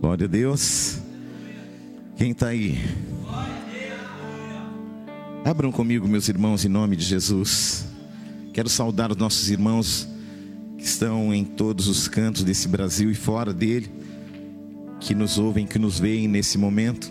Glória a Deus. Quem está aí? Abram comigo, meus irmãos, em nome de Jesus. Quero saudar os nossos irmãos que estão em todos os cantos desse Brasil e fora dele, que nos ouvem, que nos veem nesse momento.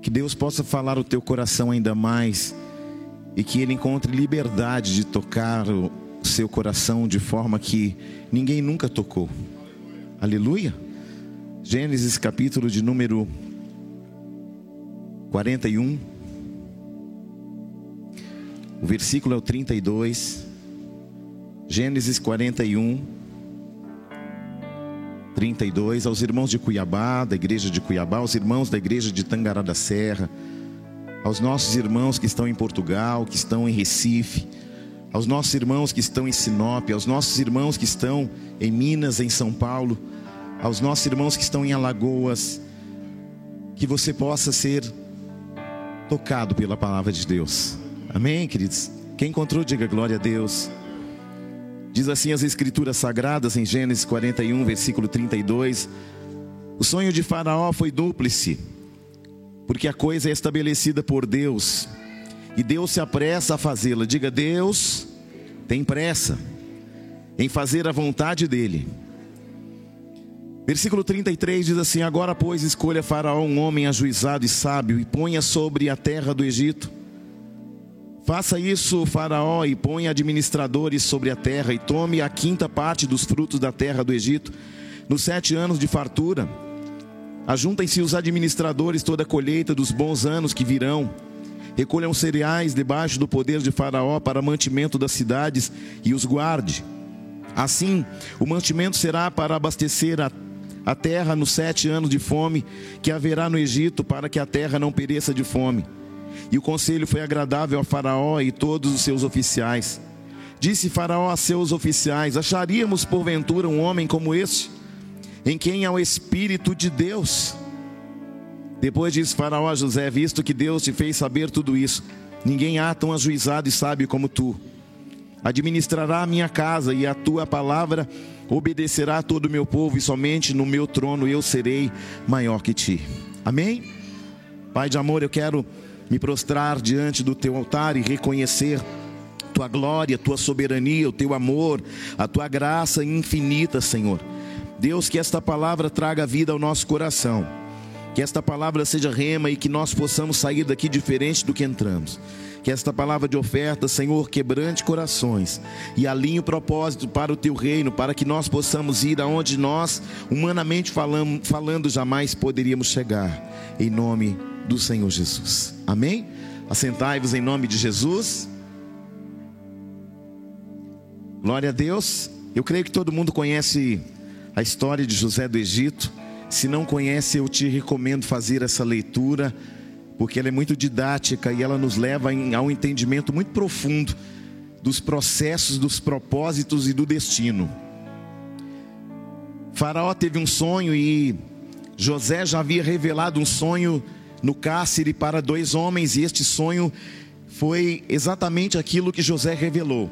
Que Deus possa falar o teu coração ainda mais e que Ele encontre liberdade de tocar o seu coração de forma que ninguém nunca tocou. Aleluia. Gênesis capítulo de número 41. O versículo é o 32. Gênesis 41. 32. Aos irmãos de Cuiabá, da igreja de Cuiabá, aos irmãos da igreja de Tangará da Serra, aos nossos irmãos que estão em Portugal, que estão em Recife, aos nossos irmãos que estão em Sinop, aos nossos irmãos que estão em Minas, em São Paulo aos nossos irmãos que estão em Alagoas, que você possa ser tocado pela palavra de Deus. Amém, queridos? Quem encontrou, diga glória a Deus. Diz assim as Escrituras Sagradas em Gênesis 41, versículo 32. O sonho de Faraó foi dúplice, porque a coisa é estabelecida por Deus, e Deus se apressa a fazê-la. Diga, Deus tem pressa em fazer a vontade dEle. Versículo 33 diz assim: Agora, pois, escolha Faraó um homem ajuizado e sábio, e ponha sobre a terra do Egito. Faça isso, Faraó, e ponha administradores sobre a terra, e tome a quinta parte dos frutos da terra do Egito, nos sete anos de fartura. Ajuntem-se os administradores toda a colheita dos bons anos que virão. Recolham cereais debaixo do poder de Faraó para mantimento das cidades e os guarde. Assim, o mantimento será para abastecer a a terra nos sete anos de fome que haverá no Egito, para que a terra não pereça de fome. E o conselho foi agradável a Faraó e todos os seus oficiais. Disse Faraó a seus oficiais: Acharíamos porventura um homem como este, em quem há o Espírito de Deus? Depois disse Faraó a José: Visto que Deus te fez saber tudo isso, ninguém há tão ajuizado e sábio como tu. Administrará a minha casa e a tua palavra obedecerá todo o meu povo, e somente no meu trono eu serei maior que ti. Amém? Pai de amor, eu quero me prostrar diante do teu altar e reconhecer tua glória, tua soberania, o teu amor, a tua graça infinita, Senhor. Deus, que esta palavra traga vida ao nosso coração. Que esta palavra seja rema e que nós possamos sair daqui diferente do que entramos. Que esta palavra de oferta, Senhor, quebrante corações e alinhe o propósito para o teu reino, para que nós possamos ir aonde nós, humanamente falando, falando jamais poderíamos chegar. Em nome do Senhor Jesus. Amém? Assentai-vos em nome de Jesus. Glória a Deus. Eu creio que todo mundo conhece a história de José do Egito. Se não conhece, eu te recomendo fazer essa leitura porque ela é muito didática e ela nos leva a um entendimento muito profundo dos processos, dos propósitos e do destino. Faraó teve um sonho e José já havia revelado um sonho no cárcere para dois homens, e este sonho foi exatamente aquilo que José revelou.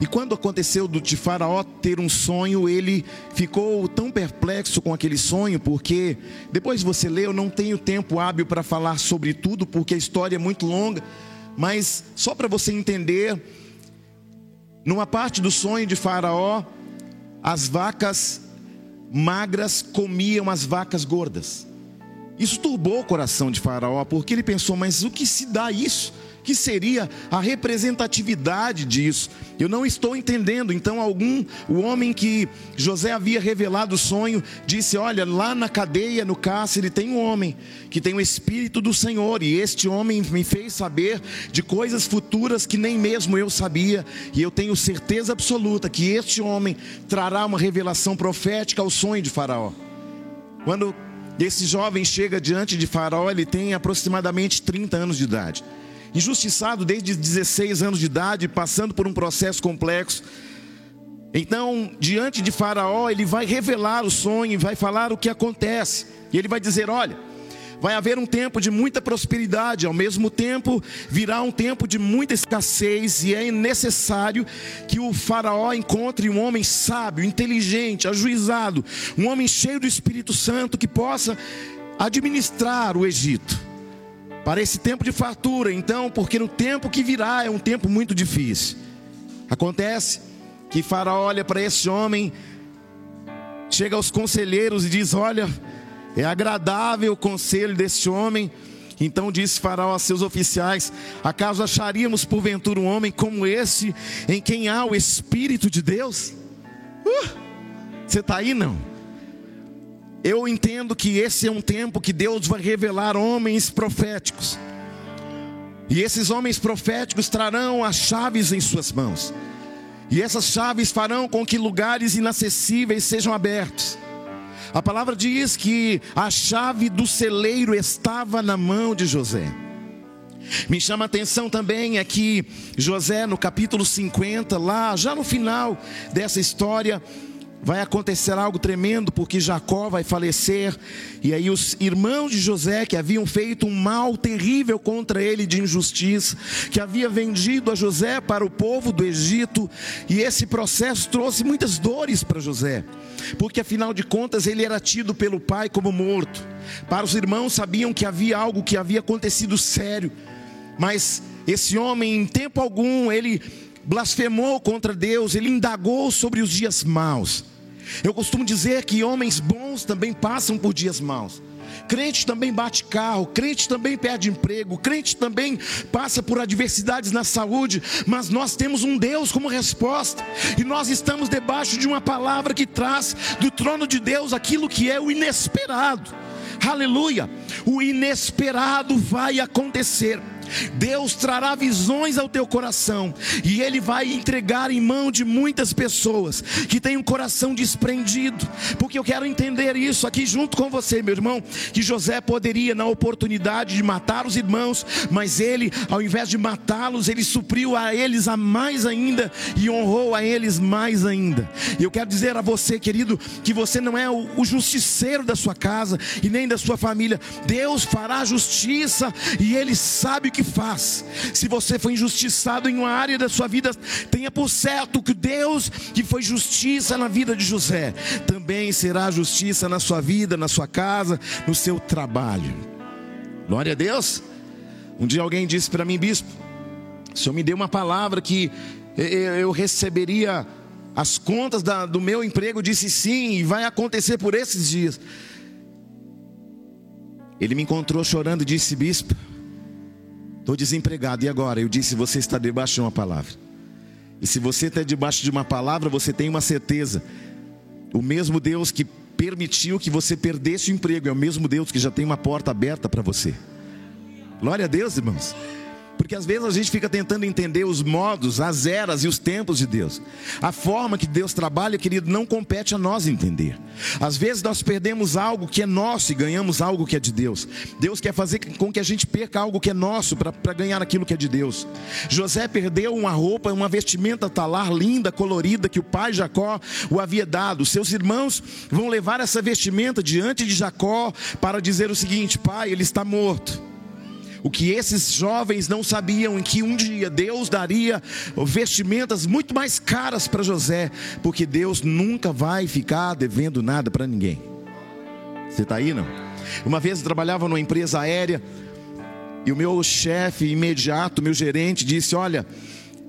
E quando aconteceu de Faraó ter um sonho, ele ficou tão perplexo com aquele sonho, porque depois você lê, eu não tenho tempo hábil para falar sobre tudo, porque a história é muito longa, mas só para você entender, numa parte do sonho de Faraó, as vacas magras comiam as vacas gordas. Isso turbou o coração de Faraó, porque ele pensou: mas o que se dá isso? Que seria a representatividade disso. Eu não estou entendendo. Então, algum, o homem que José havia revelado o sonho, disse: Olha, lá na cadeia, no cárcere, tem um homem que tem o Espírito do Senhor, e este homem me fez saber de coisas futuras que nem mesmo eu sabia, e eu tenho certeza absoluta que este homem trará uma revelação profética ao sonho de Faraó. Quando esse jovem chega diante de Faraó, ele tem aproximadamente 30 anos de idade injustiçado desde 16 anos de idade, passando por um processo complexo. Então, diante de Faraó, ele vai revelar o sonho, vai falar o que acontece. E ele vai dizer: Olha, vai haver um tempo de muita prosperidade, ao mesmo tempo virá um tempo de muita escassez, e é necessário que o Faraó encontre um homem sábio, inteligente, ajuizado, um homem cheio do Espírito Santo que possa administrar o Egito. Para esse tempo de fartura, então, porque no tempo que virá é um tempo muito difícil. Acontece que Faraó olha para esse homem, chega aos conselheiros e diz: Olha, é agradável o conselho desse homem. Então disse Faraó a seus oficiais: Acaso acharíamos porventura um homem como esse, em quem há o Espírito de Deus? Uh, você está aí não? Eu entendo que esse é um tempo que Deus vai revelar homens proféticos. E esses homens proféticos trarão as chaves em suas mãos. E essas chaves farão com que lugares inacessíveis sejam abertos. A palavra diz que a chave do celeiro estava na mão de José. Me chama a atenção também é que José, no capítulo 50, lá, já no final dessa história, vai acontecer algo tremendo, porque Jacó vai falecer, e aí os irmãos de José, que haviam feito um mal terrível contra ele de injustiça, que havia vendido a José para o povo do Egito, e esse processo trouxe muitas dores para José, porque afinal de contas ele era tido pelo pai como morto. Para os irmãos sabiam que havia algo que havia acontecido sério, mas esse homem, em tempo algum, ele blasfemou contra Deus, ele indagou sobre os dias maus. Eu costumo dizer que homens bons também passam por dias maus. Crente também bate carro, crente também perde emprego, crente também passa por adversidades na saúde, mas nós temos um Deus como resposta, e nós estamos debaixo de uma palavra que traz do trono de Deus aquilo que é o inesperado. Aleluia! O inesperado vai acontecer. Deus trará visões ao teu coração e Ele vai entregar em mão de muitas pessoas que têm um coração desprendido, porque eu quero entender isso aqui junto com você, meu irmão, que José poderia, na oportunidade de matar os irmãos, mas ele, ao invés de matá-los, ele supriu a eles a mais ainda e honrou a eles mais ainda. E eu quero dizer a você, querido, que você não é o, o justiceiro da sua casa e nem da sua família, Deus fará justiça e Ele sabe que faz. Se você foi injustiçado em uma área da sua vida, tenha por certo que Deus que foi justiça na vida de José, também será justiça na sua vida, na sua casa, no seu trabalho. Glória a Deus. Um dia alguém disse para mim, bispo, o senhor me deu uma palavra que eu receberia as contas da, do meu emprego, disse sim, e vai acontecer por esses dias. Ele me encontrou chorando e disse: Bispo, Estou desempregado, e agora? Eu disse: Você está debaixo de uma palavra. E se você está debaixo de uma palavra, você tem uma certeza. O mesmo Deus que permitiu que você perdesse o emprego é o mesmo Deus que já tem uma porta aberta para você. Glória a Deus, irmãos. Porque às vezes a gente fica tentando entender os modos, as eras e os tempos de Deus. A forma que Deus trabalha, querido, não compete a nós entender. Às vezes nós perdemos algo que é nosso e ganhamos algo que é de Deus. Deus quer fazer com que a gente perca algo que é nosso para ganhar aquilo que é de Deus. José perdeu uma roupa, uma vestimenta talar linda, colorida, que o pai Jacó o havia dado. Seus irmãos vão levar essa vestimenta diante de Jacó para dizer o seguinte: pai, ele está morto. O que esses jovens não sabiam em que um dia Deus daria vestimentas muito mais caras para José, porque Deus nunca vai ficar devendo nada para ninguém. Você está aí não? Uma vez eu trabalhava numa empresa aérea e o meu chefe imediato, meu gerente, disse: Olha,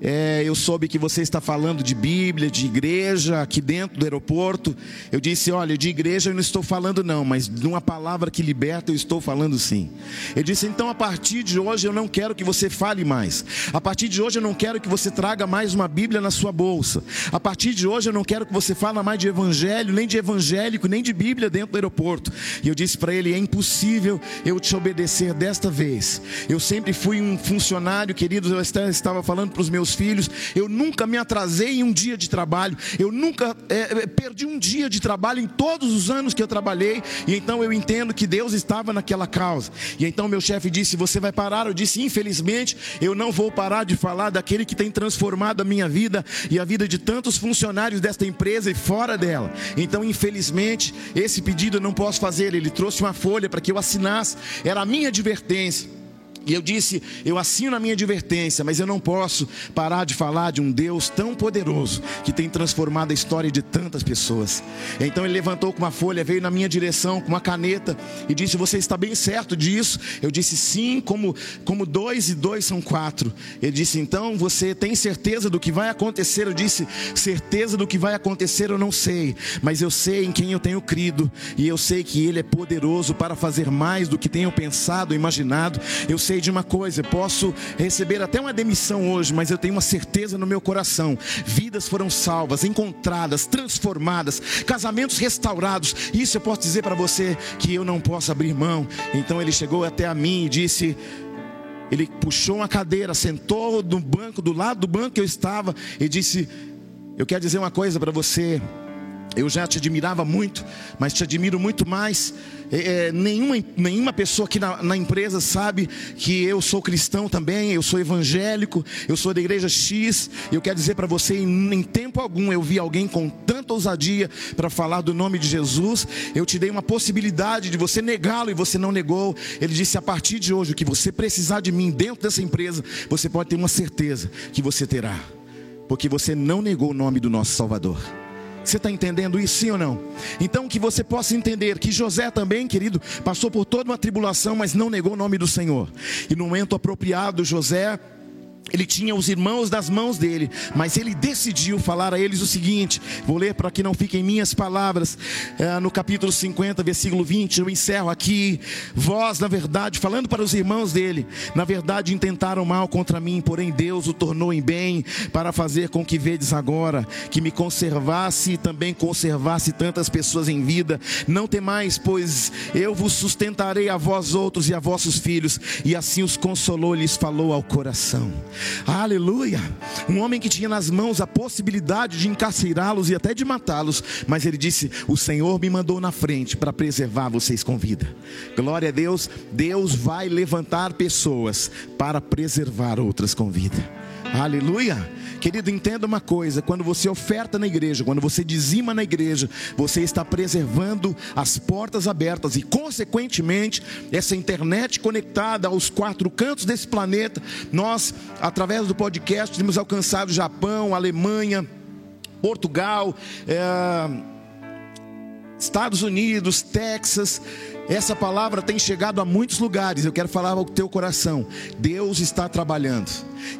é, eu soube que você está falando de Bíblia, de igreja aqui dentro do aeroporto. Eu disse: Olha, de igreja eu não estou falando, não, mas de uma palavra que liberta eu estou falando sim. Ele disse: Então, a partir de hoje eu não quero que você fale mais. A partir de hoje eu não quero que você traga mais uma Bíblia na sua bolsa. A partir de hoje eu não quero que você fale mais de evangelho, nem de evangélico, nem de Bíblia dentro do aeroporto. E eu disse para ele: É impossível eu te obedecer desta vez. Eu sempre fui um funcionário, queridos, eu estava falando para os meus meus filhos, eu nunca me atrasei em um dia de trabalho, eu nunca é, perdi um dia de trabalho em todos os anos que eu trabalhei, e então eu entendo que Deus estava naquela causa. E então meu chefe disse: Você vai parar? Eu disse: Infelizmente, eu não vou parar de falar daquele que tem transformado a minha vida e a vida de tantos funcionários desta empresa e fora dela. Então, infelizmente, esse pedido eu não posso fazer. Ele trouxe uma folha para que eu assinasse, era a minha advertência. E eu disse: eu assino a minha advertência, mas eu não posso parar de falar de um Deus tão poderoso que tem transformado a história de tantas pessoas. Então ele levantou com uma folha, veio na minha direção com uma caneta e disse: Você está bem certo disso? Eu disse: Sim, como, como dois e dois são quatro. Ele disse: Então você tem certeza do que vai acontecer? Eu disse: Certeza do que vai acontecer eu não sei, mas eu sei em quem eu tenho crido e eu sei que Ele é poderoso para fazer mais do que tenho pensado, imaginado. Eu sei sei de uma coisa, posso receber até uma demissão hoje, mas eu tenho uma certeza no meu coração: vidas foram salvas, encontradas, transformadas, casamentos restaurados. Isso eu posso dizer para você que eu não posso abrir mão. Então ele chegou até a mim e disse: ele puxou uma cadeira, sentou no banco, do lado do banco que eu estava, e disse: Eu quero dizer uma coisa para você. Eu já te admirava muito, mas te admiro muito mais. É, é, nenhuma, nenhuma pessoa aqui na, na, empresa sabe que eu sou cristão também, eu sou evangélico, eu sou da igreja X. Eu quero dizer para você, em, em tempo algum eu vi alguém com tanta ousadia para falar do nome de Jesus. Eu te dei uma possibilidade de você negá-lo e você não negou. Ele disse: a partir de hoje, o que você precisar de mim dentro dessa empresa, você pode ter uma certeza que você terá, porque você não negou o nome do nosso Salvador. Você está entendendo isso, sim ou não? Então, que você possa entender que José também, querido, passou por toda uma tribulação, mas não negou o nome do Senhor. E no momento apropriado, José ele tinha os irmãos das mãos dele, mas ele decidiu falar a eles o seguinte: vou ler para que não fiquem minhas palavras, é, no capítulo 50, versículo 20. Eu encerro aqui. Vós, na verdade, falando para os irmãos dele, na verdade intentaram mal contra mim, porém Deus o tornou em bem, para fazer com que vedes agora, que me conservasse e também conservasse tantas pessoas em vida. Não temais, pois eu vos sustentarei a vós outros e a vossos filhos. E assim os consolou e lhes falou ao coração. Aleluia. Um homem que tinha nas mãos a possibilidade de encarcerá-los e até de matá-los, mas ele disse: O Senhor me mandou na frente para preservar vocês com vida. Glória a Deus. Deus vai levantar pessoas para preservar outras com vida. Aleluia. Querido, entenda uma coisa: quando você oferta na igreja, quando você dizima na igreja, você está preservando as portas abertas e, consequentemente, essa internet conectada aos quatro cantos desse planeta. Nós, através do podcast, temos alcançado Japão, Alemanha, Portugal, é, Estados Unidos, Texas. Essa palavra tem chegado a muitos lugares. Eu quero falar ao teu coração. Deus está trabalhando.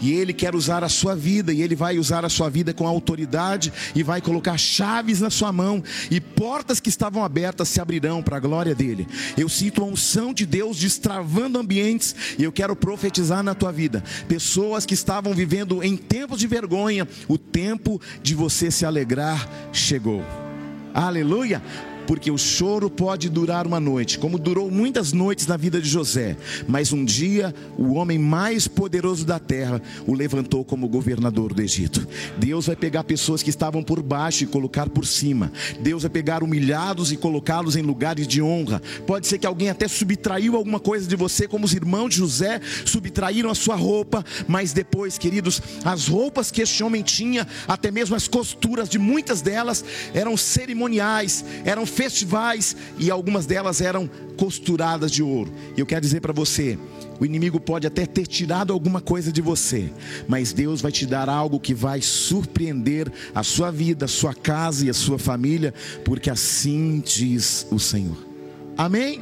E Ele quer usar a sua vida. E Ele vai usar a sua vida com autoridade. E vai colocar chaves na sua mão. E portas que estavam abertas se abrirão para a glória dEle. Eu sinto a unção de Deus destravando ambientes. E eu quero profetizar na tua vida. Pessoas que estavam vivendo em tempos de vergonha. O tempo de você se alegrar chegou. Aleluia porque o choro pode durar uma noite, como durou muitas noites na vida de José, mas um dia o homem mais poderoso da terra o levantou como governador do Egito. Deus vai pegar pessoas que estavam por baixo e colocar por cima. Deus vai pegar humilhados e colocá-los em lugares de honra. Pode ser que alguém até subtraiu alguma coisa de você, como os irmãos de José subtraíram a sua roupa, mas depois, queridos, as roupas que este homem tinha, até mesmo as costuras de muitas delas eram cerimoniais, eram festivais e algumas delas eram costuradas de ouro. E eu quero dizer para você, o inimigo pode até ter tirado alguma coisa de você, mas Deus vai te dar algo que vai surpreender a sua vida, a sua casa e a sua família, porque assim diz o Senhor. Amém?